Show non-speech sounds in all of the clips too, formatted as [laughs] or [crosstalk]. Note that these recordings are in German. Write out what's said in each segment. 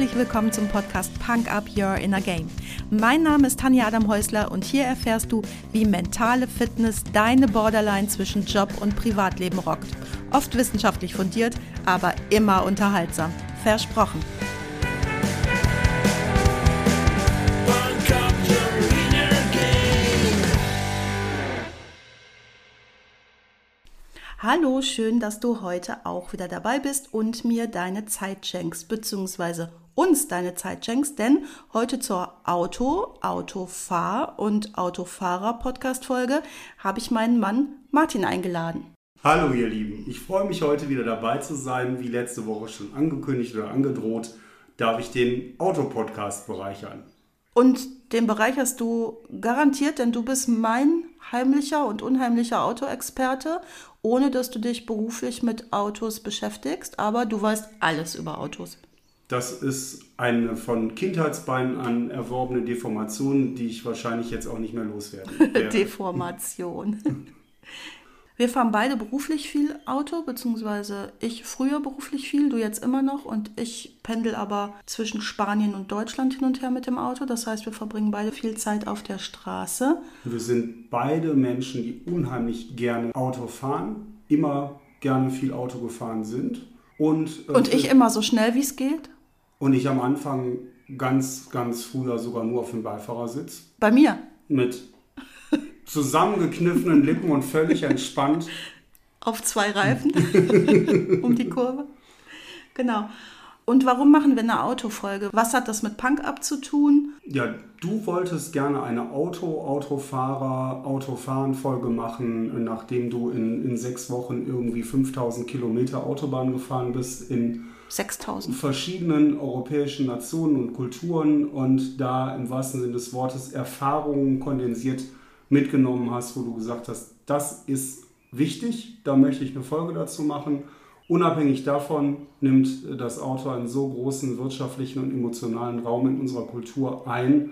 herzlich willkommen zum Podcast Punk Up Your Inner Game. Mein Name ist Tanja Adam Häusler und hier erfährst du, wie mentale Fitness deine Borderline zwischen Job und Privatleben rockt. Oft wissenschaftlich fundiert, aber immer unterhaltsam. Versprochen. Hallo, schön, dass du heute auch wieder dabei bist und mir deine Zeit schenkst, beziehungsweise uns deine Zeit schenkst, denn heute zur Auto, Autofahr- und Autofahrer-Podcast-Folge habe ich meinen Mann Martin eingeladen. Hallo ihr Lieben, ich freue mich heute wieder dabei zu sein. Wie letzte Woche schon angekündigt oder angedroht, darf ich den Autopodcast bereichern. Und den bereicherst du garantiert, denn du bist mein heimlicher und unheimlicher Autoexperte, ohne dass du dich beruflich mit Autos beschäftigst, aber du weißt alles über Autos. Das ist eine von Kindheitsbeinen an erworbene Deformation, die ich wahrscheinlich jetzt auch nicht mehr loswerde. [laughs] Deformation. Wir fahren beide beruflich viel Auto, beziehungsweise ich früher beruflich viel, du jetzt immer noch. Und ich pendel aber zwischen Spanien und Deutschland hin und her mit dem Auto. Das heißt, wir verbringen beide viel Zeit auf der Straße. Wir sind beide Menschen, die unheimlich gerne Auto fahren, immer gerne viel Auto gefahren sind. Und, äh, und ich immer so schnell, wie es geht. Und ich am Anfang ganz, ganz früher sogar nur auf dem Beifahrersitz. Bei mir? Mit zusammengekniffenen Lippen und völlig entspannt. Auf zwei Reifen [laughs] um die Kurve. Genau. Und warum machen wir eine Autofolge? Was hat das mit Punk Up zu tun? Ja, du wolltest gerne eine Auto, Autofahrer, Autofahren-Folge machen, nachdem du in, in sechs Wochen irgendwie 5000 Kilometer Autobahn gefahren bist in 6000. verschiedenen europäischen Nationen und Kulturen und da im wahrsten Sinne des Wortes Erfahrungen kondensiert mitgenommen hast, wo du gesagt hast, das ist wichtig, da möchte ich eine Folge dazu machen. Unabhängig davon nimmt das Auto einen so großen wirtschaftlichen und emotionalen Raum in unserer Kultur ein,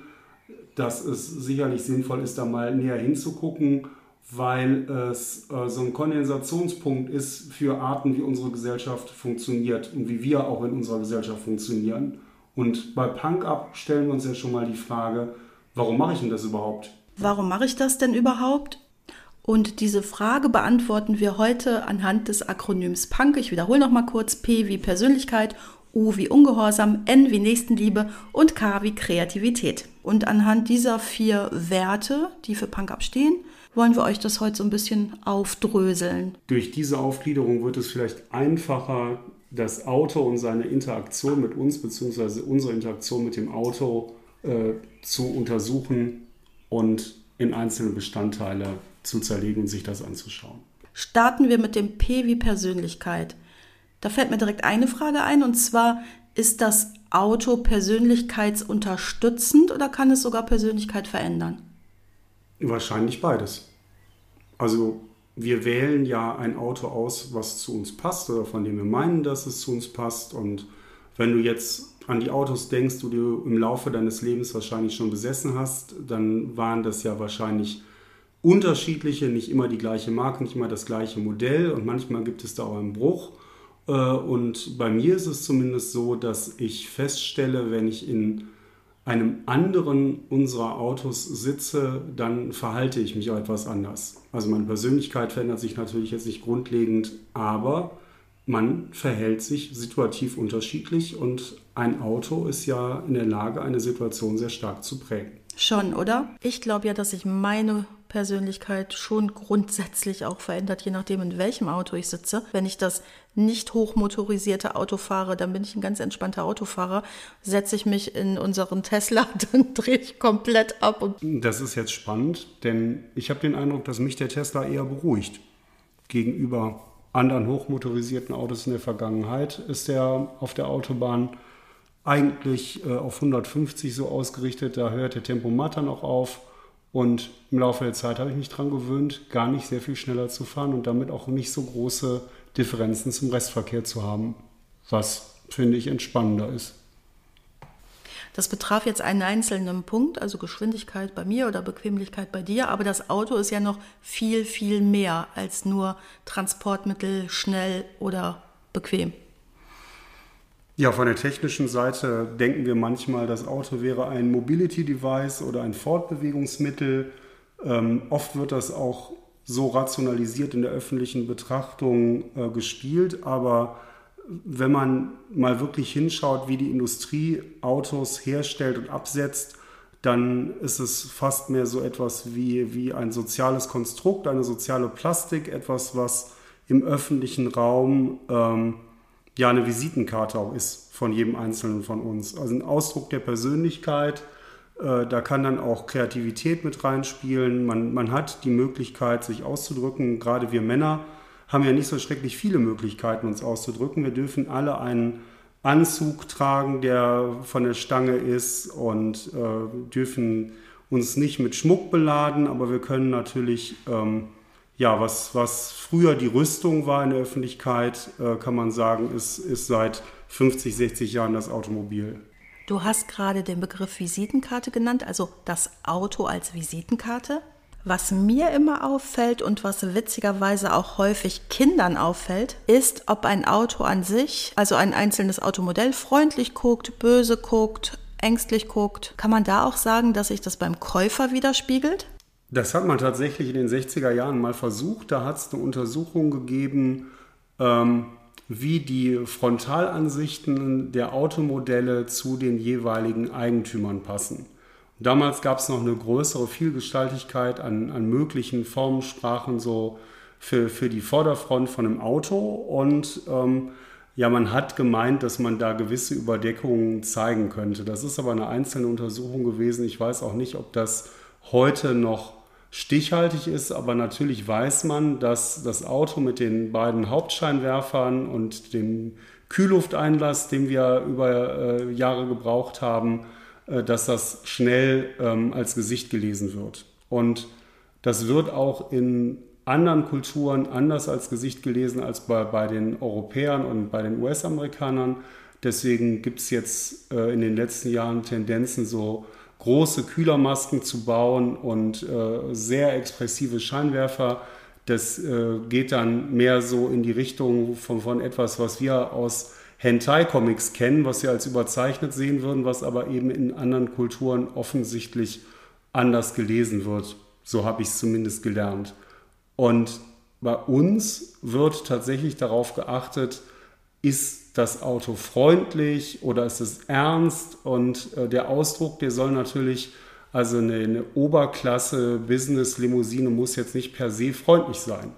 dass es sicherlich sinnvoll ist, da mal näher hinzugucken, weil es äh, so ein Kondensationspunkt ist für Arten, wie unsere Gesellschaft funktioniert und wie wir auch in unserer Gesellschaft funktionieren. Und bei Punk Up stellen wir uns ja schon mal die Frage, warum mache ich denn das überhaupt? Warum mache ich das denn überhaupt? Und diese Frage beantworten wir heute anhand des Akronyms PUNK. Ich wiederhole noch mal kurz: P wie Persönlichkeit, U wie Ungehorsam, N wie Nächstenliebe und K wie Kreativität. Und anhand dieser vier Werte, die für Punk abstehen, wollen wir euch das heute so ein bisschen aufdröseln. Durch diese Aufgliederung wird es vielleicht einfacher, das Auto und seine Interaktion mit uns bzw. unsere Interaktion mit dem Auto äh, zu untersuchen und in einzelne Bestandteile zu zerlegen und sich das anzuschauen. Starten wir mit dem P wie Persönlichkeit. Da fällt mir direkt eine Frage ein und zwar, ist das Auto persönlichkeitsunterstützend oder kann es sogar Persönlichkeit verändern? Wahrscheinlich beides. Also wir wählen ja ein Auto aus, was zu uns passt oder von dem wir meinen, dass es zu uns passt. Und wenn du jetzt an die Autos denkst, die du im Laufe deines Lebens wahrscheinlich schon besessen hast, dann waren das ja wahrscheinlich unterschiedliche, nicht immer die gleiche Marke, nicht immer das gleiche Modell und manchmal gibt es da auch einen Bruch. Äh, und bei mir ist es zumindest so, dass ich feststelle, wenn ich in einem anderen unserer Autos sitze, dann verhalte ich mich auch etwas anders. Also meine Persönlichkeit verändert sich natürlich jetzt nicht grundlegend, aber man verhält sich situativ unterschiedlich und ein Auto ist ja in der Lage, eine Situation sehr stark zu prägen. Schon, oder? Ich glaube ja, dass sich meine Persönlichkeit schon grundsätzlich auch verändert, je nachdem, in welchem Auto ich sitze. Wenn ich das nicht hochmotorisierte Auto fahre, dann bin ich ein ganz entspannter Autofahrer. Setze ich mich in unseren Tesla, [laughs] dann drehe ich komplett ab. das ist jetzt spannend, denn ich habe den Eindruck, dass mich der Tesla eher beruhigt gegenüber anderen hochmotorisierten Autos in der Vergangenheit ist er auf der Autobahn eigentlich äh, auf 150 so ausgerichtet. Da hört der Tempomat dann auch auf. Und im Laufe der Zeit habe ich mich daran gewöhnt, gar nicht sehr viel schneller zu fahren und damit auch nicht so große Differenzen zum Restverkehr zu haben, was, finde ich, entspannender ist. Das betraf jetzt einen einzelnen Punkt, also Geschwindigkeit bei mir oder Bequemlichkeit bei dir, aber das Auto ist ja noch viel, viel mehr als nur Transportmittel, schnell oder bequem. Ja, von der technischen Seite denken wir manchmal, das Auto wäre ein Mobility Device oder ein Fortbewegungsmittel. Ähm, oft wird das auch so rationalisiert in der öffentlichen Betrachtung äh, gespielt, aber wenn man mal wirklich hinschaut, wie die Industrie Autos herstellt und absetzt, dann ist es fast mehr so etwas wie, wie ein soziales Konstrukt, eine soziale Plastik, etwas, was im öffentlichen Raum ähm, ja eine Visitenkarte auch ist von jedem Einzelnen von uns. Also ein Ausdruck der Persönlichkeit, äh, da kann dann auch Kreativität mit reinspielen. Man, man hat die Möglichkeit, sich auszudrücken. Gerade wir Männer haben ja nicht so schrecklich viele Möglichkeiten, uns auszudrücken. Wir dürfen alle einen Anzug tragen, der von der Stange ist und äh, dürfen uns nicht mit Schmuck beladen, aber wir können natürlich ähm, ja, was, was früher die Rüstung war in der Öffentlichkeit, äh, kann man sagen, ist, ist seit 50, 60 Jahren das Automobil. Du hast gerade den Begriff Visitenkarte genannt, also das Auto als Visitenkarte. Was mir immer auffällt und was witzigerweise auch häufig Kindern auffällt, ist, ob ein Auto an sich, also ein einzelnes Automodell, freundlich guckt, böse guckt, ängstlich guckt. Kann man da auch sagen, dass sich das beim Käufer widerspiegelt? Das hat man tatsächlich in den 60er Jahren mal versucht. Da hat es eine Untersuchung gegeben, ähm, wie die Frontalansichten der Automodelle zu den jeweiligen Eigentümern passen. Damals gab es noch eine größere Vielgestaltigkeit an, an möglichen Formensprachen so für, für die Vorderfront von einem Auto und ähm, ja, man hat gemeint, dass man da gewisse Überdeckungen zeigen könnte. Das ist aber eine einzelne Untersuchung gewesen. Ich weiß auch nicht, ob das heute noch stichhaltig ist, aber natürlich weiß man, dass das Auto mit den beiden Hauptscheinwerfern und dem Kühllufteinlass, den wir über äh, Jahre gebraucht haben, äh, dass das schnell ähm, als Gesicht gelesen wird. Und das wird auch in anderen Kulturen anders als Gesicht gelesen als bei, bei den Europäern und bei den US-Amerikanern. Deswegen gibt es jetzt äh, in den letzten Jahren Tendenzen so große Kühlermasken zu bauen und äh, sehr expressive Scheinwerfer. Das äh, geht dann mehr so in die Richtung von, von etwas, was wir aus Hentai-Comics kennen, was wir als überzeichnet sehen würden, was aber eben in anderen Kulturen offensichtlich anders gelesen wird. So habe ich es zumindest gelernt. Und bei uns wird tatsächlich darauf geachtet, ist das Auto freundlich oder ist es ernst? Und äh, der Ausdruck, der soll natürlich, also eine, eine Oberklasse Business-Limousine muss jetzt nicht per se freundlich sein.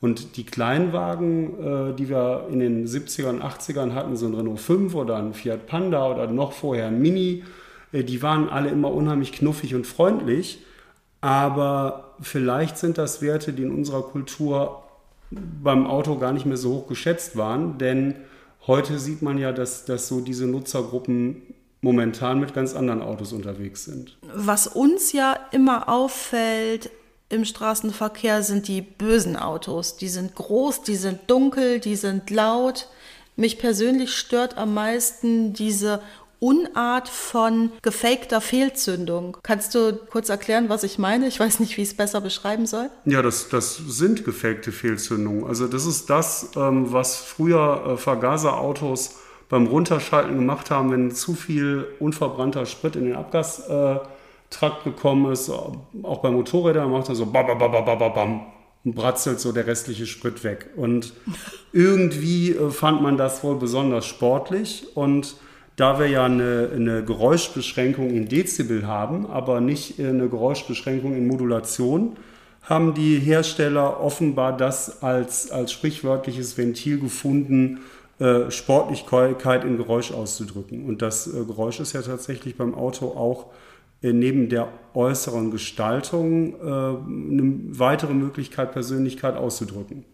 Und die Kleinwagen, äh, die wir in den 70ern, 80ern hatten, so ein Renault 5 oder ein Fiat Panda oder noch vorher ein Mini, äh, die waren alle immer unheimlich knuffig und freundlich. Aber vielleicht sind das Werte, die in unserer Kultur beim Auto gar nicht mehr so hoch geschätzt waren, denn heute sieht man ja, dass, dass so diese Nutzergruppen momentan mit ganz anderen Autos unterwegs sind. Was uns ja immer auffällt im Straßenverkehr sind die bösen Autos. Die sind groß, die sind dunkel, die sind laut. Mich persönlich stört am meisten diese Unart von gefakter Fehlzündung. Kannst du kurz erklären, was ich meine? Ich weiß nicht, wie ich es besser beschreiben soll. Ja, das, das sind gefakte Fehlzündungen. Also das ist das, ähm, was früher äh, Vergaserautos beim Runterschalten gemacht haben, wenn zu viel unverbrannter Sprit in den Abgastrakt gekommen ist. Auch bei Motorrädern macht er so bam, bam, bam, bam, bam, bam und bratzelt so der restliche Sprit weg. Und [laughs] irgendwie äh, fand man das wohl besonders sportlich und da wir ja eine, eine Geräuschbeschränkung in Dezibel haben, aber nicht eine Geräuschbeschränkung in Modulation, haben die Hersteller offenbar das als, als sprichwörtliches Ventil gefunden, äh, Sportlichkeit in Geräusch auszudrücken. Und das äh, Geräusch ist ja tatsächlich beim Auto auch äh, neben der äußeren Gestaltung äh, eine weitere Möglichkeit, Persönlichkeit auszudrücken.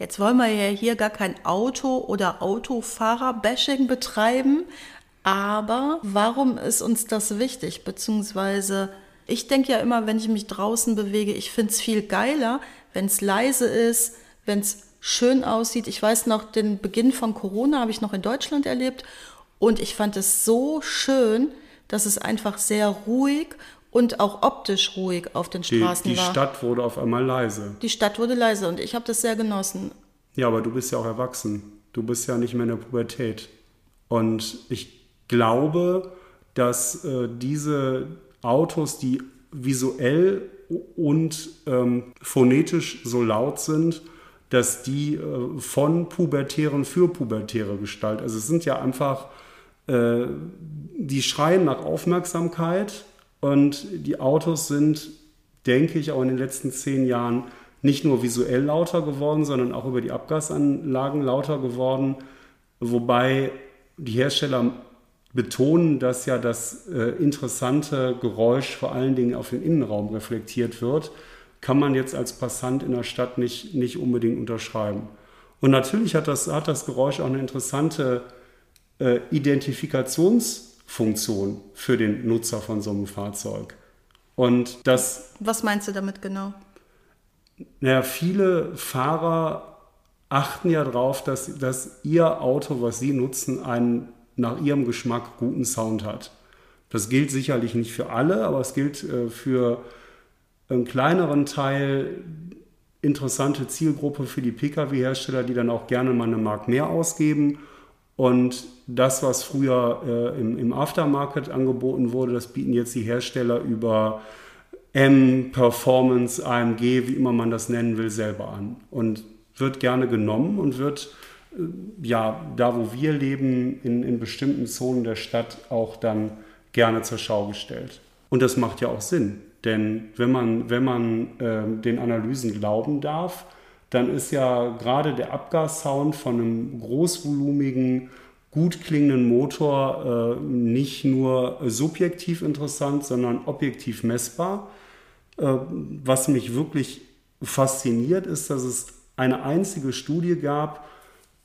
Jetzt wollen wir ja hier gar kein Auto- oder Autofahrer-Bashing betreiben, aber warum ist uns das wichtig? Beziehungsweise, ich denke ja immer, wenn ich mich draußen bewege, ich finde es viel geiler, wenn es leise ist, wenn es schön aussieht. Ich weiß noch, den Beginn von Corona habe ich noch in Deutschland erlebt und ich fand es so schön, dass es einfach sehr ruhig und auch optisch ruhig auf den Straßen die, die war. Die Stadt wurde auf einmal leise. Die Stadt wurde leise und ich habe das sehr genossen. Ja, aber du bist ja auch erwachsen. Du bist ja nicht mehr in der Pubertät. Und ich glaube, dass äh, diese Autos, die visuell und ähm, phonetisch so laut sind, dass die äh, von Pubertären für Pubertäre Gestalt, also es sind ja einfach, äh, die schreien nach Aufmerksamkeit und die Autos sind, denke ich, auch in den letzten zehn Jahren nicht nur visuell lauter geworden, sondern auch über die Abgasanlagen lauter geworden, wobei die Hersteller betonen, dass ja das äh, interessante Geräusch vor allen Dingen auf den Innenraum reflektiert wird, kann man jetzt als Passant in der Stadt nicht, nicht unbedingt unterschreiben. Und natürlich hat das, hat das Geräusch auch eine interessante äh, Identifikationsfunktion für den Nutzer von so einem Fahrzeug. Und das. Was meinst du damit genau? Naja, viele Fahrer achten ja darauf, dass, dass ihr Auto, was sie nutzen, einen nach ihrem Geschmack guten Sound hat. Das gilt sicherlich nicht für alle, aber es gilt äh, für einen kleineren Teil interessante Zielgruppe für die Pkw-Hersteller, die dann auch gerne mal eine Mark mehr ausgeben. Und das, was früher äh, im, im Aftermarket angeboten wurde, das bieten jetzt die Hersteller über M, Performance, AMG, wie immer man das nennen will, selber an. Und wird gerne genommen und wird ja, da wo wir leben, in, in bestimmten Zonen der Stadt auch dann gerne zur Schau gestellt. Und das macht ja auch Sinn, denn wenn man, wenn man äh, den Analysen glauben darf, dann ist ja gerade der Abgassound von einem großvolumigen, gut klingenden Motor äh, nicht nur subjektiv interessant, sondern objektiv messbar. Äh, was mich wirklich fasziniert, ist, dass es eine einzige Studie gab,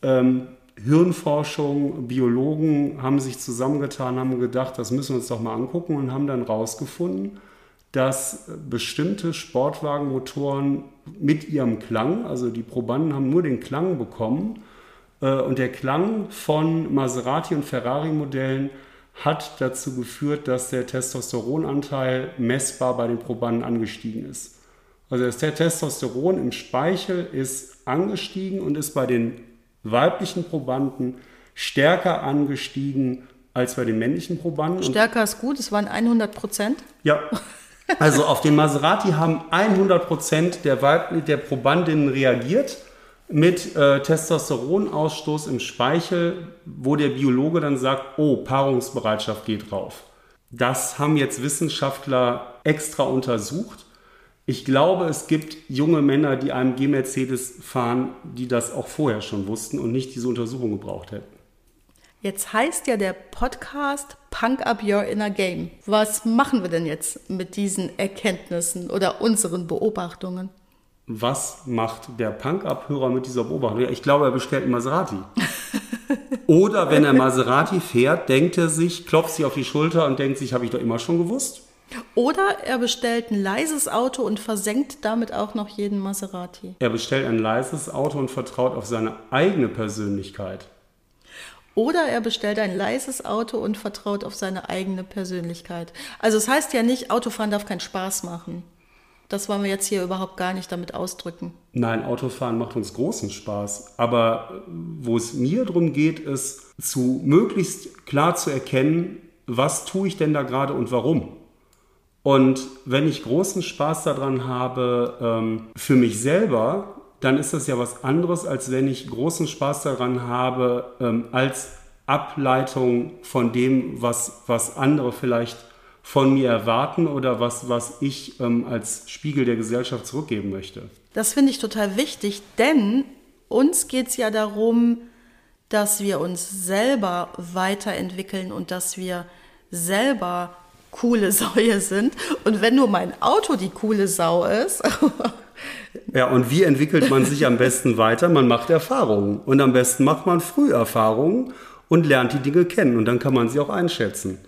ähm, Hirnforschung, Biologen haben sich zusammengetan, haben gedacht, das müssen wir uns doch mal angucken und haben dann rausgefunden, dass bestimmte Sportwagenmotoren mit ihrem Klang, also die Probanden haben nur den Klang bekommen, äh, und der Klang von Maserati und Ferrari-Modellen hat dazu geführt, dass der Testosteronanteil messbar bei den Probanden angestiegen ist. Also das Testosteron im Speichel ist angestiegen und ist bei den weiblichen Probanden stärker angestiegen als bei den männlichen Probanden. Stärker ist gut, es waren 100 Prozent. Ja. [laughs] Also auf den Maserati haben 100 Prozent der, der Probandinnen reagiert mit äh, Testosteronausstoß im Speichel, wo der Biologe dann sagt, oh, Paarungsbereitschaft geht rauf. Das haben jetzt Wissenschaftler extra untersucht ich glaube, es gibt junge Männer, die einem G-Mercedes fahren, die das auch vorher schon wussten und nicht diese Untersuchung gebraucht hätten. Jetzt heißt ja der Podcast Punk Up Your Inner Game. Was machen wir denn jetzt mit diesen Erkenntnissen oder unseren Beobachtungen? Was macht der Punk-Up-Hörer mit dieser Beobachtung? Ich glaube, er bestellt einen Maserati. [laughs] Oder wenn er Maserati fährt, denkt er sich, klopft sich auf die Schulter und denkt sich, habe ich doch immer schon gewusst. Oder er bestellt ein leises Auto und versenkt damit auch noch jeden Maserati. Er bestellt ein leises Auto und vertraut auf seine eigene Persönlichkeit. Oder er bestellt ein leises Auto und vertraut auf seine eigene Persönlichkeit. Also es heißt ja nicht, Autofahren darf keinen Spaß machen. Das wollen wir jetzt hier überhaupt gar nicht damit ausdrücken. Nein, Autofahren macht uns großen Spaß. Aber wo es mir darum geht, ist zu möglichst klar zu erkennen, was tue ich denn da gerade und warum. Und wenn ich großen Spaß daran habe, ähm, für mich selber, dann ist das ja was anderes, als wenn ich großen Spaß daran habe, ähm, als Ableitung von dem, was, was andere vielleicht von mir erwarten oder was, was ich ähm, als Spiegel der Gesellschaft zurückgeben möchte. Das finde ich total wichtig, denn uns geht es ja darum, dass wir uns selber weiterentwickeln und dass wir selber coole Säue sind. Und wenn nur mein Auto die coole Sau ist. [laughs] ja, und wie entwickelt man sich am besten weiter? Man macht Erfahrungen. Und am besten macht man Früherfahrungen und lernt die Dinge kennen. Und dann kann man sie auch einschätzen.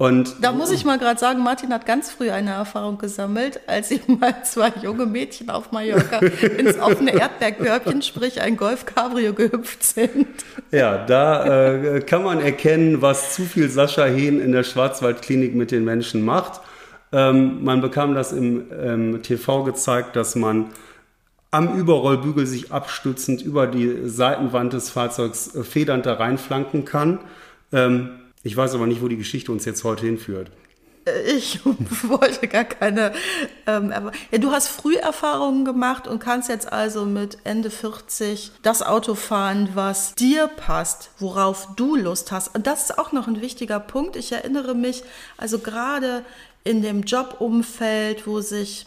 Und da muss ich mal gerade sagen, Martin hat ganz früh eine Erfahrung gesammelt, als ihm [laughs] mal zwei junge Mädchen auf Mallorca [laughs] ins offene Erdbeerkörbchen, sprich ein Golf Cabrio, gehüpft sind. Ja, da äh, kann man erkennen, was zu viel Sascha Hehn in der Schwarzwaldklinik mit den Menschen macht. Ähm, man bekam das im ähm, TV gezeigt, dass man am Überrollbügel sich abstützend über die Seitenwand des Fahrzeugs äh, federnd da reinflanken kann Ähm, ich weiß aber nicht, wo die Geschichte uns jetzt heute hinführt. Äh, ich [laughs] wollte gar keine. Ähm, ja, du hast Früherfahrungen gemacht und kannst jetzt also mit Ende 40 das Auto fahren, was dir passt, worauf du Lust hast. Und das ist auch noch ein wichtiger Punkt. Ich erinnere mich, also gerade in dem Jobumfeld, wo sich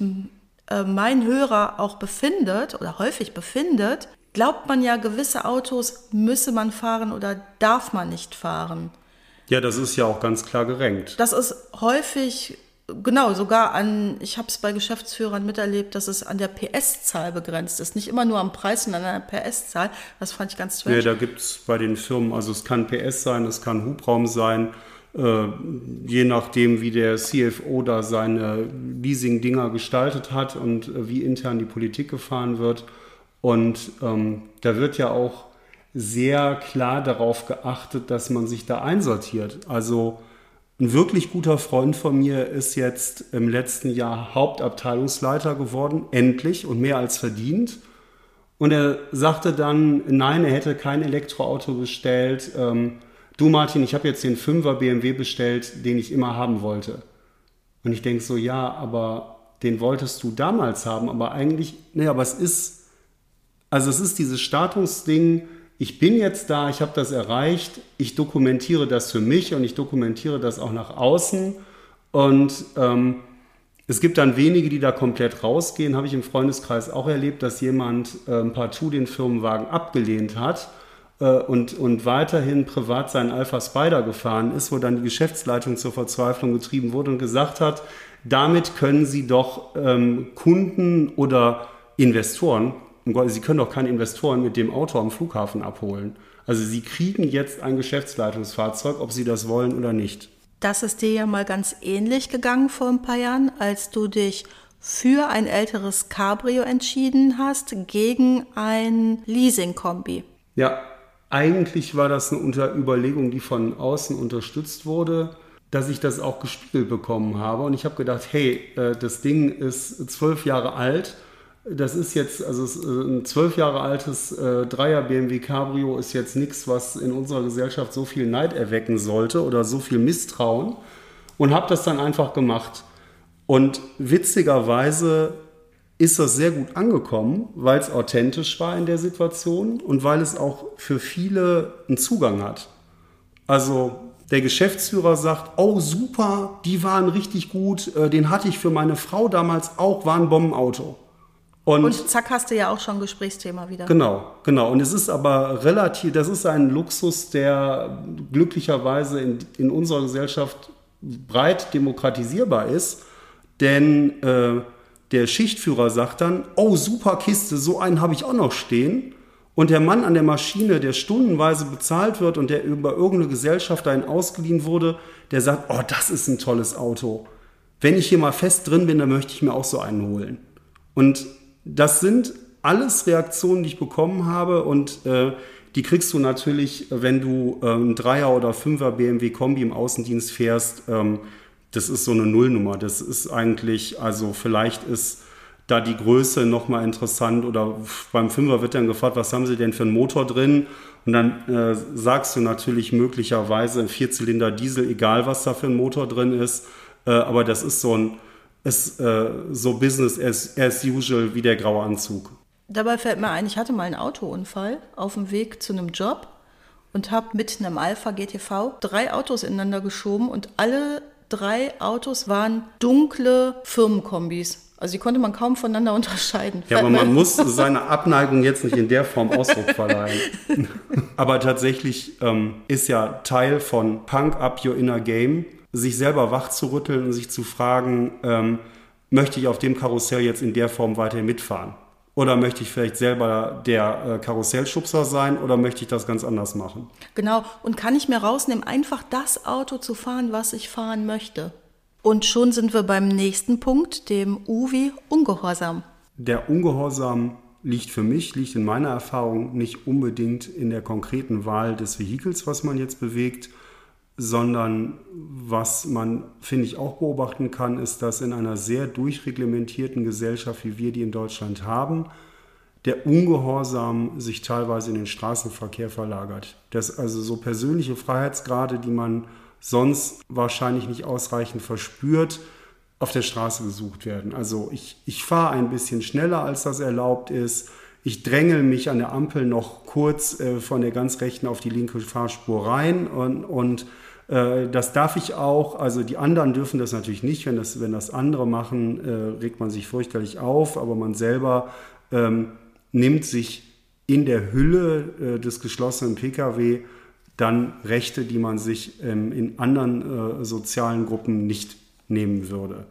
äh, mein Hörer auch befindet oder häufig befindet, glaubt man ja, gewisse Autos müsse man fahren oder darf man nicht fahren. Ja, das ist ja auch ganz klar gerenkt. Das ist häufig, genau, sogar an, ich habe es bei Geschäftsführern miterlebt, dass es an der PS-Zahl begrenzt ist. Nicht immer nur am Preis, sondern an der PS-Zahl. Das fand ich ganz toll. Ja, da gibt es bei den Firmen, also es kann PS sein, es kann Hubraum sein. Äh, je nachdem, wie der CFO da seine Leasing-Dinger gestaltet hat und äh, wie intern die Politik gefahren wird. Und ähm, da wird ja auch sehr klar darauf geachtet, dass man sich da einsortiert. Also ein wirklich guter Freund von mir ist jetzt im letzten Jahr Hauptabteilungsleiter geworden, endlich und mehr als verdient. Und er sagte dann, nein, er hätte kein Elektroauto bestellt. Ähm, du Martin, ich habe jetzt den 5er BMW bestellt, den ich immer haben wollte. Und ich denke so, ja, aber den wolltest du damals haben, aber eigentlich, nee, aber es ist, also es ist dieses Statusding, ich bin jetzt da, ich habe das erreicht, ich dokumentiere das für mich und ich dokumentiere das auch nach außen. Und ähm, es gibt dann wenige, die da komplett rausgehen. Habe ich im Freundeskreis auch erlebt, dass jemand äh, partout den Firmenwagen abgelehnt hat und, und weiterhin privat seinen Alpha Spider gefahren ist, wo dann die Geschäftsleitung zur Verzweiflung getrieben wurde und gesagt hat, damit können Sie doch ähm, Kunden oder Investoren Sie können doch keine Investoren mit dem Auto am Flughafen abholen. Also Sie kriegen jetzt ein Geschäftsleitungsfahrzeug, ob Sie das wollen oder nicht. Das ist dir ja mal ganz ähnlich gegangen vor ein paar Jahren, als du dich für ein älteres Cabrio entschieden hast gegen ein Leasing-Kombi. Ja, eigentlich war das eine Überlegung, die von außen unterstützt wurde, dass ich das auch gespiegelt bekommen habe. Und ich habe gedacht, hey, äh, das Ding ist zwölf Jahre alt das ist jetzt, also äh, ein zwölf Jahre altes äh, Dreier BMW Cabrio ist jetzt nichts, was in unserer Gesellschaft so viel Neid erwecken sollte oder so viel Misstrauen. Und habe das dann einfach gemacht. Und witzigerweise ist das sehr gut angekommen, weil es authentisch war in der Situation und weil es auch für viele einen Zugang hat. Also der Geschäftsführer sagt, oh super, die waren richtig gut, äh, den hatte ich für meine Frau damals auch, war ein Bombenauto. Und, und, zack, hast du ja auch schon Gesprächsthema wieder. Genau, genau. Und es ist aber relativ, das ist ein Luxus, der glücklicherweise in, in unserer Gesellschaft breit demokratisierbar ist. Denn äh, der Schichtführer sagt dann, oh super Kiste, so einen habe ich auch noch stehen. Und der Mann an der Maschine, der stundenweise bezahlt wird und der über irgendeine Gesellschaft einen ausgeliehen wurde, der sagt, oh, das ist ein tolles Auto. Wenn ich hier mal fest drin bin, dann möchte ich mir auch so einen holen. Und das sind alles Reaktionen, die ich bekommen habe und äh, die kriegst du natürlich, wenn du ähm, Dreier oder Fünfer BMW Kombi im Außendienst fährst. Ähm, das ist so eine Nullnummer. Das ist eigentlich, also vielleicht ist da die Größe nochmal interessant oder beim Fünfer wird dann gefragt, was haben Sie denn für einen Motor drin? Und dann äh, sagst du natürlich möglicherweise ein Vierzylinder Diesel, egal was da für ein Motor drin ist. Äh, aber das ist so ein ist äh, so Business as, as usual wie der graue Anzug. Dabei fällt mir ein, ich hatte mal einen Autounfall auf dem Weg zu einem Job und habe mit einem Alpha GTV drei Autos ineinander geschoben und alle drei Autos waren dunkle Firmenkombis. Also die konnte man kaum voneinander [laughs] unterscheiden. Ja, aber man [laughs] muss seine Abneigung jetzt nicht in der Form Ausdruck verleihen. [laughs] aber tatsächlich ähm, ist ja Teil von Punk Up Your Inner Game sich selber wach zu rütteln und sich zu fragen, ähm, möchte ich auf dem Karussell jetzt in der Form weiterhin mitfahren? Oder möchte ich vielleicht selber der äh, Karussellschubser sein oder möchte ich das ganz anders machen? Genau, und kann ich mir rausnehmen, einfach das Auto zu fahren, was ich fahren möchte? Und schon sind wir beim nächsten Punkt, dem U wie Ungehorsam. Der Ungehorsam liegt für mich, liegt in meiner Erfahrung nicht unbedingt in der konkreten Wahl des Vehikels, was man jetzt bewegt, sondern was man, finde ich, auch beobachten kann, ist, dass in einer sehr durchreglementierten Gesellschaft, wie wir die in Deutschland haben, der Ungehorsam sich teilweise in den Straßenverkehr verlagert. Dass also so persönliche Freiheitsgrade, die man sonst wahrscheinlich nicht ausreichend verspürt, auf der Straße gesucht werden. Also ich, ich fahre ein bisschen schneller, als das erlaubt ist. Ich drängel mich an der Ampel noch kurz äh, von der ganz rechten auf die linke Fahrspur rein und, und äh, das darf ich auch. Also die anderen dürfen das natürlich nicht. Wenn das, wenn das andere machen, äh, regt man sich fürchterlich auf, aber man selber ähm, nimmt sich in der Hülle äh, des geschlossenen Pkw dann Rechte, die man sich ähm, in anderen äh, sozialen Gruppen nicht nehmen würde.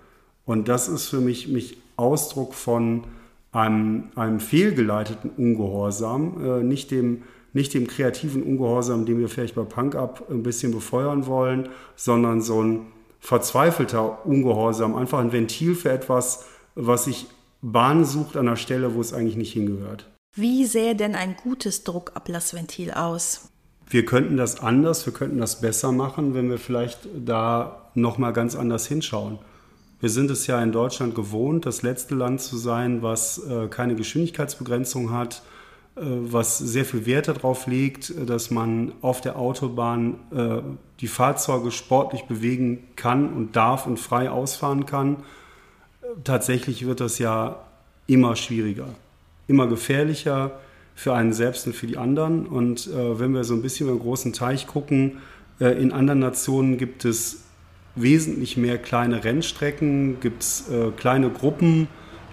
Und das ist für mich, mich Ausdruck von einem, einem fehlgeleiteten Ungehorsam, äh, nicht, dem, nicht dem kreativen Ungehorsam, den wir vielleicht bei Punk Up ein bisschen befeuern wollen, sondern so ein verzweifelter Ungehorsam, einfach ein Ventil für etwas, was sich Bahn sucht an der Stelle, wo es eigentlich nicht hingehört. Wie sähe denn ein gutes Druckablassventil aus? Wir könnten das anders, wir könnten das besser machen, wenn wir vielleicht da nochmal ganz anders hinschauen. Wir sind es ja in Deutschland gewohnt, das letzte Land zu sein, was äh, keine Geschwindigkeitsbegrenzung hat, äh, was sehr viel Wert darauf legt, dass man auf der Autobahn äh, die Fahrzeuge sportlich bewegen kann und darf und frei ausfahren kann. Tatsächlich wird das ja immer schwieriger, immer gefährlicher für einen selbst und für die anderen. Und äh, wenn wir so ein bisschen über den großen Teich gucken, äh, in anderen Nationen gibt es wesentlich mehr kleine Rennstrecken, gibt es äh, kleine Gruppen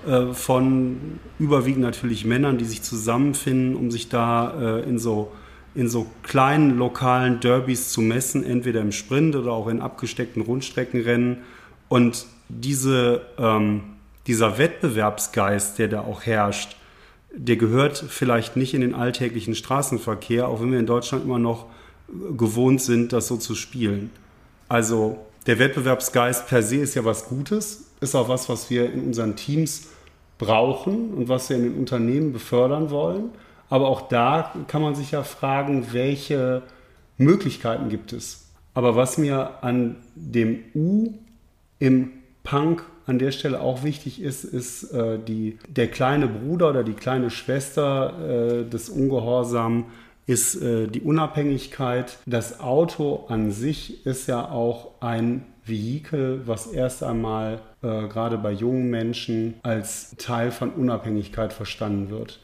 äh, von überwiegend natürlich Männern, die sich zusammenfinden, um sich da äh, in so in so kleinen lokalen Derbys zu messen, entweder im Sprint oder auch in abgesteckten Rundstreckenrennen. Und diese, ähm, dieser Wettbewerbsgeist, der da auch herrscht, der gehört vielleicht nicht in den alltäglichen Straßenverkehr, auch wenn wir in Deutschland immer noch gewohnt sind, das so zu spielen. Also der Wettbewerbsgeist per se ist ja was Gutes, ist auch was, was wir in unseren Teams brauchen und was wir in den Unternehmen befördern wollen. Aber auch da kann man sich ja fragen, welche Möglichkeiten gibt es. Aber was mir an dem U im Punk an der Stelle auch wichtig ist, ist äh, die, der kleine Bruder oder die kleine Schwester äh, des Ungehorsam ist äh, die Unabhängigkeit. Das Auto an sich ist ja auch ein Vehikel, was erst einmal äh, gerade bei jungen Menschen als Teil von Unabhängigkeit verstanden wird.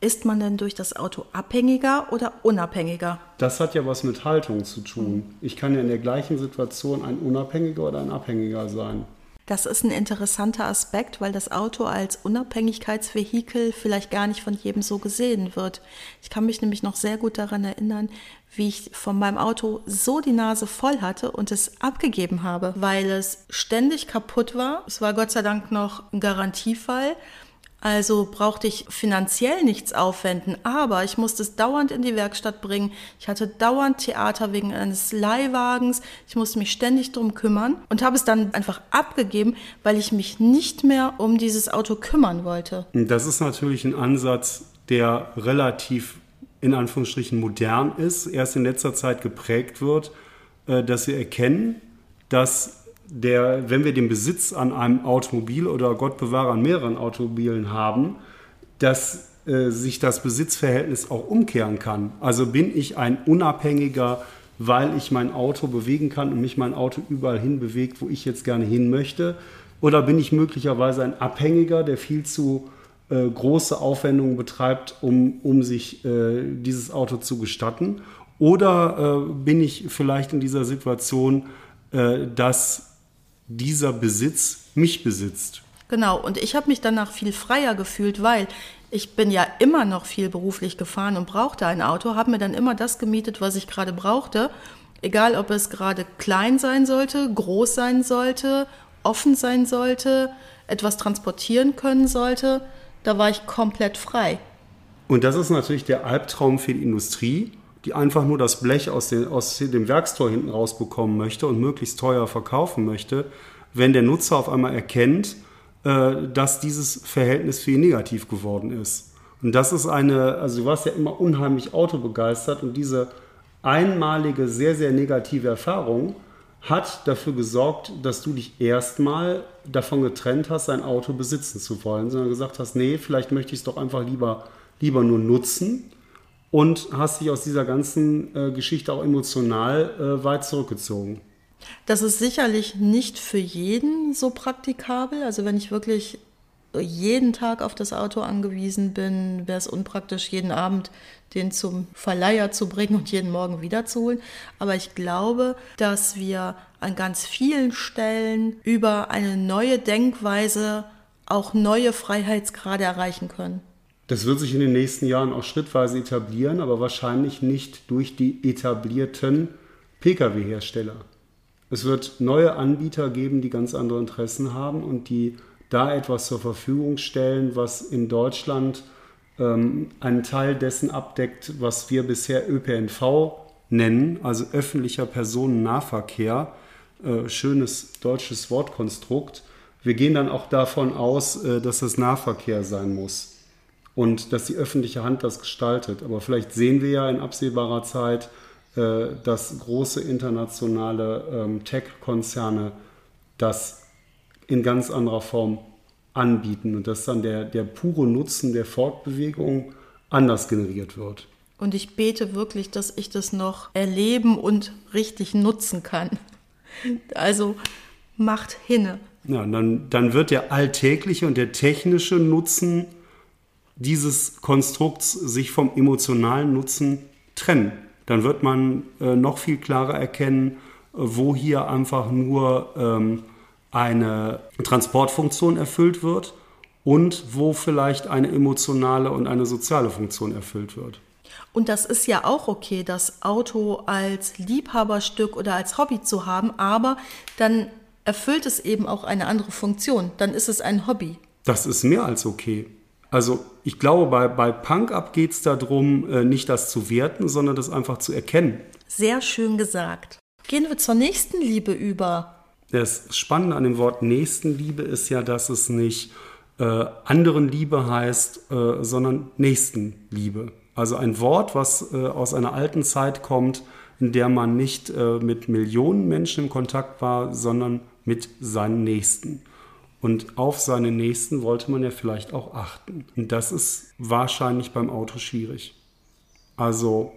Ist man denn durch das Auto abhängiger oder unabhängiger? Das hat ja was mit Haltung zu tun. Ich kann ja in der gleichen Situation ein Unabhängiger oder ein Abhängiger sein. Das ist ein interessanter Aspekt, weil das Auto als Unabhängigkeitsvehikel vielleicht gar nicht von jedem so gesehen wird. Ich kann mich nämlich noch sehr gut daran erinnern, wie ich von meinem Auto so die Nase voll hatte und es abgegeben habe, weil es ständig kaputt war. Es war Gott sei Dank noch ein Garantiefall. Also brauchte ich finanziell nichts aufwenden, aber ich musste es dauernd in die Werkstatt bringen. Ich hatte dauernd Theater wegen eines Leihwagens. Ich musste mich ständig drum kümmern und habe es dann einfach abgegeben, weil ich mich nicht mehr um dieses Auto kümmern wollte. Das ist natürlich ein Ansatz, der relativ in Anführungsstrichen modern ist, erst in letzter Zeit geprägt wird, äh, dass wir erkennen, dass der, wenn wir den Besitz an einem Automobil oder Gott bewahre an mehreren Automobilen haben, dass äh, sich das Besitzverhältnis auch umkehren kann. Also bin ich ein unabhängiger, weil ich mein Auto bewegen kann und mich mein Auto überall hin bewegt, wo ich jetzt gerne hin möchte, oder bin ich möglicherweise ein Abhängiger, der viel zu äh, große Aufwendungen betreibt, um, um sich äh, dieses Auto zu gestatten? Oder äh, bin ich vielleicht in dieser Situation, äh, dass dieser Besitz mich besitzt. Genau, und ich habe mich danach viel freier gefühlt, weil ich bin ja immer noch viel beruflich gefahren und brauchte ein Auto, habe mir dann immer das gemietet, was ich gerade brauchte, egal ob es gerade klein sein sollte, groß sein sollte, offen sein sollte, etwas transportieren können sollte, da war ich komplett frei. Und das ist natürlich der Albtraum für die Industrie, die einfach nur das Blech aus, den, aus dem Werkstor hinten rausbekommen möchte und möglichst teuer verkaufen möchte, wenn der Nutzer auf einmal erkennt, äh, dass dieses Verhältnis für ihn negativ geworden ist. Und das ist eine, also du warst ja immer unheimlich autobegeistert und diese einmalige, sehr, sehr negative Erfahrung hat dafür gesorgt, dass du dich erstmal davon getrennt hast, ein Auto besitzen zu wollen, sondern gesagt hast, nee, vielleicht möchte ich es doch einfach lieber, lieber nur nutzen und hast dich aus dieser ganzen äh, Geschichte auch emotional äh, weit zurückgezogen. Das ist sicherlich nicht für jeden so praktikabel. Also wenn ich wirklich jeden Tag auf das Auto angewiesen bin, wäre es unpraktisch, jeden Abend den zum Verleiher zu bringen und jeden Morgen wiederzuholen. Aber ich glaube, dass wir an ganz vielen Stellen über eine neue Denkweise auch neue Freiheitsgrade erreichen können. Das wird sich in den nächsten Jahren auch schrittweise etablieren, aber wahrscheinlich nicht durch die etablierten Pkw-Hersteller. Es wird neue Anbieter geben, die ganz andere Interessen haben und die da etwas zur Verfügung stellen, was in Deutschland ähm, einen Teil dessen abdeckt, was wir bisher ÖPNV nennen, also öffentlicher Personennahverkehr. Äh, schönes deutsches Wortkonstrukt. Wir gehen dann auch davon aus, äh, dass es Nahverkehr sein muss und dass die öffentliche Hand das gestaltet. Aber vielleicht sehen wir ja in absehbarer Zeit, äh, dass große internationale ähm, Tech-Konzerne das in ganz anderer Form anbieten und dass dann der, der pure Nutzen der Fortbewegung anders generiert wird. Und ich bete wirklich, dass ich das noch erleben und richtig nutzen kann. Also macht hinne. Ja, dann, dann wird der alltägliche und der technische Nutzen dieses Konstrukts sich vom emotionalen Nutzen trennen. Dann wird man äh, noch viel klarer erkennen, wo hier einfach nur ähm, eine Transportfunktion erfüllt wird und wo vielleicht eine emotionale und eine soziale Funktion erfüllt wird. Und das ist ja auch okay, das Auto als Liebhaberstück oder als Hobby zu haben, aber dann erfüllt es eben auch eine andere Funktion. Dann ist es ein Hobby. Das ist mehr als okay. Also ich glaube, bei, bei Punk-Up geht es darum, äh, nicht das zu werten, sondern das einfach zu erkennen. Sehr schön gesagt. Gehen wir zur nächsten Liebe über. Das Spannende an dem Wort Nächstenliebe ist ja, dass es nicht äh, anderen Liebe heißt, äh, sondern Nächstenliebe. Also ein Wort, was äh, aus einer alten Zeit kommt, in der man nicht äh, mit Millionen Menschen im Kontakt war, sondern mit seinen Nächsten. Und auf seine Nächsten wollte man ja vielleicht auch achten. Und das ist wahrscheinlich beim Auto schwierig. Also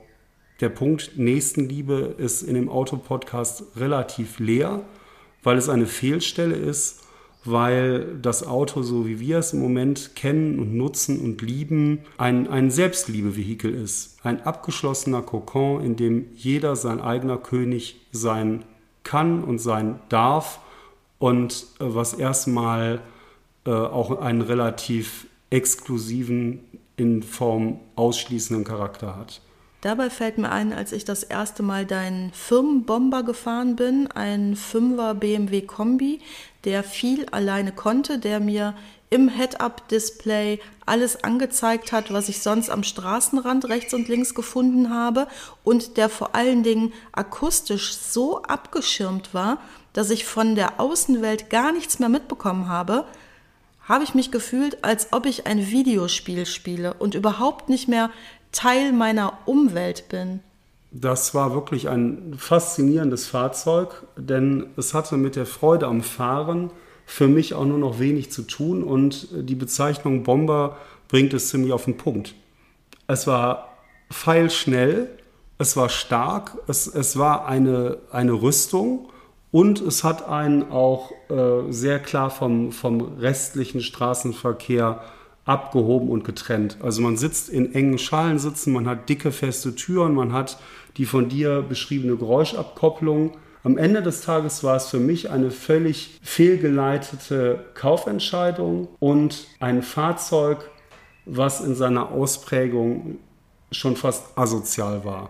der Punkt Nächstenliebe ist in dem Autopodcast relativ leer weil es eine Fehlstelle ist, weil das Auto, so wie wir es im Moment kennen und nutzen und lieben, ein, ein Selbstliebevehikel ist. Ein abgeschlossener Kokon, in dem jeder sein eigener König sein kann und sein darf und äh, was erstmal äh, auch einen relativ exklusiven, in Form ausschließenden Charakter hat. Dabei fällt mir ein, als ich das erste Mal deinen Firmenbomber gefahren bin, ein 5er BMW Kombi, der viel alleine konnte, der mir im Head-Up-Display alles angezeigt hat, was ich sonst am Straßenrand rechts und links gefunden habe und der vor allen Dingen akustisch so abgeschirmt war, dass ich von der Außenwelt gar nichts mehr mitbekommen habe, habe ich mich gefühlt, als ob ich ein Videospiel spiele und überhaupt nicht mehr Teil meiner Umwelt bin. Das war wirklich ein faszinierendes Fahrzeug, denn es hatte mit der Freude am Fahren für mich auch nur noch wenig zu tun und die Bezeichnung Bomber bringt es ziemlich auf den Punkt. Es war feilschnell, es war stark, es, es war eine, eine Rüstung und es hat einen auch äh, sehr klar vom, vom restlichen Straßenverkehr abgehoben und getrennt. Also man sitzt in engen Schalen sitzen, man hat dicke feste Türen, man hat die von dir beschriebene Geräuschabkopplung. Am Ende des Tages war es für mich eine völlig fehlgeleitete Kaufentscheidung und ein Fahrzeug, was in seiner Ausprägung schon fast asozial war.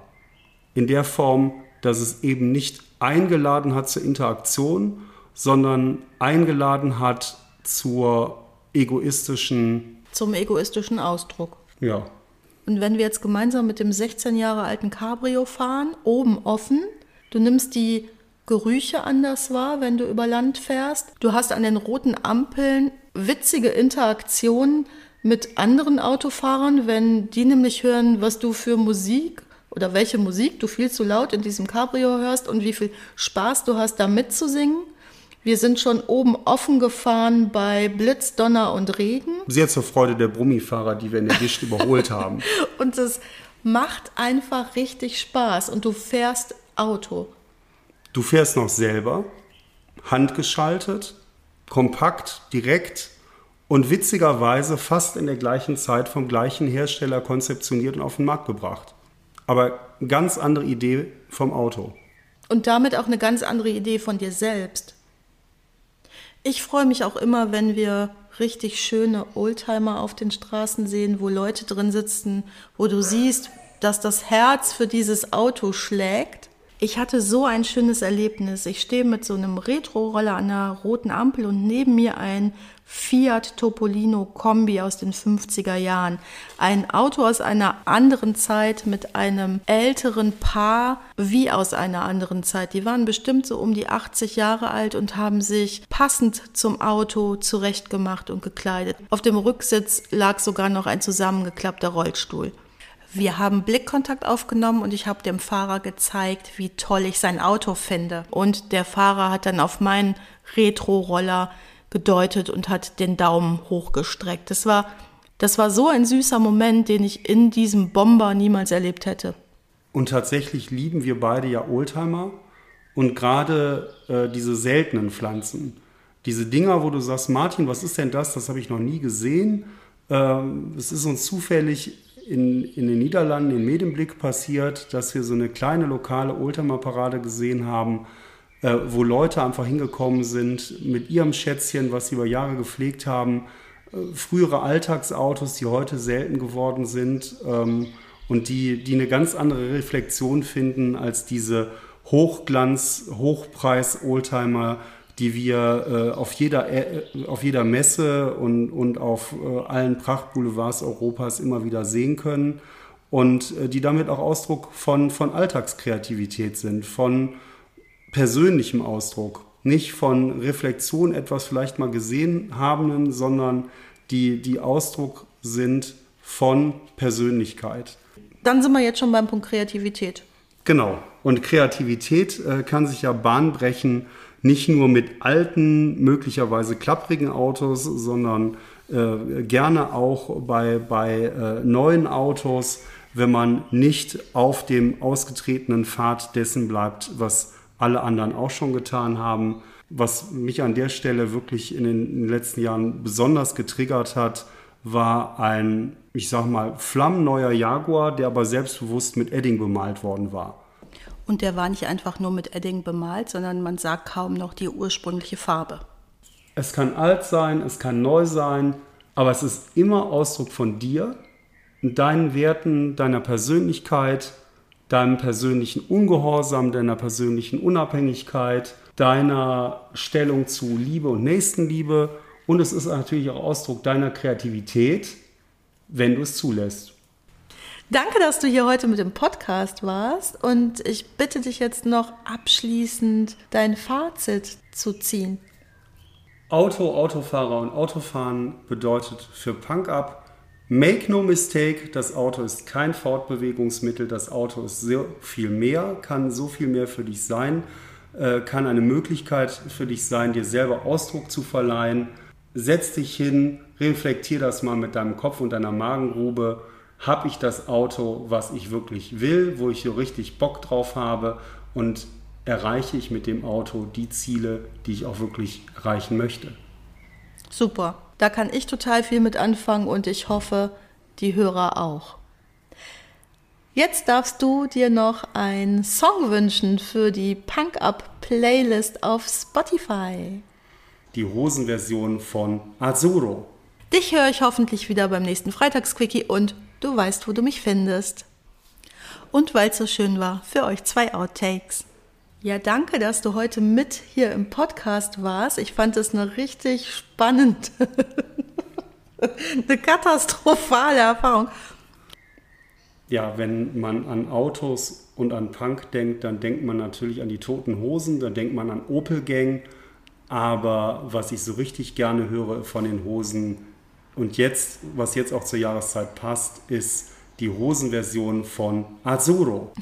In der Form, dass es eben nicht eingeladen hat zur Interaktion, sondern eingeladen hat zur egoistischen zum egoistischen Ausdruck. Ja. Und wenn wir jetzt gemeinsam mit dem 16 Jahre alten Cabrio fahren, oben offen, du nimmst die Gerüche anders wahr, wenn du über Land fährst. Du hast an den roten Ampeln witzige Interaktionen mit anderen Autofahrern, wenn die nämlich hören, was du für Musik oder welche Musik du viel zu laut in diesem Cabrio hörst und wie viel Spaß du hast, da mitzusingen. Wir sind schon oben offen gefahren bei Blitz, Donner und Regen. Sehr zur Freude der Brummifahrer, die wir in der Gischt [laughs] überholt haben. Und es macht einfach richtig Spaß und du fährst Auto. Du fährst noch selber, handgeschaltet, kompakt, direkt und witzigerweise fast in der gleichen Zeit vom gleichen Hersteller konzeptioniert und auf den Markt gebracht. Aber ganz andere Idee vom Auto. Und damit auch eine ganz andere Idee von dir selbst. Ich freue mich auch immer, wenn wir richtig schöne Oldtimer auf den Straßen sehen, wo Leute drin sitzen, wo du siehst, dass das Herz für dieses Auto schlägt. Ich hatte so ein schönes Erlebnis. Ich stehe mit so einem Retro-Roller an einer roten Ampel und neben mir ein Fiat Topolino Kombi aus den 50er Jahren. Ein Auto aus einer anderen Zeit mit einem älteren Paar wie aus einer anderen Zeit. Die waren bestimmt so um die 80 Jahre alt und haben sich passend zum Auto zurechtgemacht und gekleidet. Auf dem Rücksitz lag sogar noch ein zusammengeklappter Rollstuhl. Wir haben Blickkontakt aufgenommen und ich habe dem Fahrer gezeigt, wie toll ich sein Auto finde. Und der Fahrer hat dann auf meinen Retro-Roller gedeutet und hat den Daumen hochgestreckt. Das war, das war so ein süßer Moment, den ich in diesem Bomber niemals erlebt hätte. Und tatsächlich lieben wir beide ja Oldtimer und gerade äh, diese seltenen Pflanzen. Diese Dinger, wo du sagst, Martin, was ist denn das? Das habe ich noch nie gesehen. Ähm, es ist uns zufällig in, in den Niederlanden, in Medemblick passiert, dass wir so eine kleine lokale Oldtimer-Parade gesehen haben äh, wo Leute einfach hingekommen sind mit ihrem Schätzchen, was sie über Jahre gepflegt haben, äh, frühere Alltagsautos, die heute selten geworden sind ähm, und die, die eine ganz andere Reflexion finden als diese Hochglanz, Hochpreis-Oldtimer, die wir äh, auf, jeder, äh, auf jeder Messe und, und auf äh, allen Prachtboulevards Europas immer wieder sehen können und äh, die damit auch Ausdruck von, von Alltagskreativität sind, von persönlichem Ausdruck, nicht von Reflexion etwas vielleicht mal gesehen habenden, sondern die, die Ausdruck sind von Persönlichkeit. Dann sind wir jetzt schon beim Punkt Kreativität. Genau. Und Kreativität äh, kann sich ja Bahn brechen, nicht nur mit alten, möglicherweise klapprigen Autos, sondern äh, gerne auch bei, bei äh, neuen Autos, wenn man nicht auf dem ausgetretenen Pfad dessen bleibt, was alle anderen auch schon getan haben. Was mich an der Stelle wirklich in den letzten Jahren besonders getriggert hat, war ein, ich sag mal, flammneuer Jaguar, der aber selbstbewusst mit Edding bemalt worden war. Und der war nicht einfach nur mit Edding bemalt, sondern man sah kaum noch die ursprüngliche Farbe. Es kann alt sein, es kann neu sein, aber es ist immer Ausdruck von dir, deinen Werten, deiner Persönlichkeit deinem persönlichen Ungehorsam, deiner persönlichen Unabhängigkeit, deiner Stellung zu Liebe und Nächstenliebe. Und es ist natürlich auch Ausdruck deiner Kreativität, wenn du es zulässt. Danke, dass du hier heute mit dem Podcast warst und ich bitte dich jetzt noch abschließend dein Fazit zu ziehen. Auto, Autofahrer und Autofahren bedeutet für Punk Up Make no mistake, das Auto ist kein Fortbewegungsmittel, das Auto ist so viel mehr, kann so viel mehr für dich sein, äh, kann eine Möglichkeit für dich sein, dir selber Ausdruck zu verleihen. Setz dich hin, reflektier das mal mit deinem Kopf und deiner Magengrube. Habe ich das Auto, was ich wirklich will, wo ich so richtig Bock drauf habe und erreiche ich mit dem Auto die Ziele, die ich auch wirklich erreichen möchte? Super. Da kann ich total viel mit anfangen und ich hoffe, die Hörer auch. Jetzt darfst du dir noch einen Song wünschen für die Punk Up Playlist auf Spotify. Die Hosenversion von Azuro. Dich höre ich hoffentlich wieder beim nächsten Freitagsquickie und du weißt, wo du mich findest. Und weil es so schön war, für euch zwei Outtakes. Ja, danke, dass du heute mit hier im Podcast warst. Ich fand es eine richtig spannende, [laughs] eine katastrophale Erfahrung. Ja, wenn man an Autos und an Punk denkt, dann denkt man natürlich an die toten Hosen, dann denkt man an Opel Gang. Aber was ich so richtig gerne höre von den Hosen und jetzt, was jetzt auch zur Jahreszeit passt, ist die Hosenversion von Azuro. [laughs]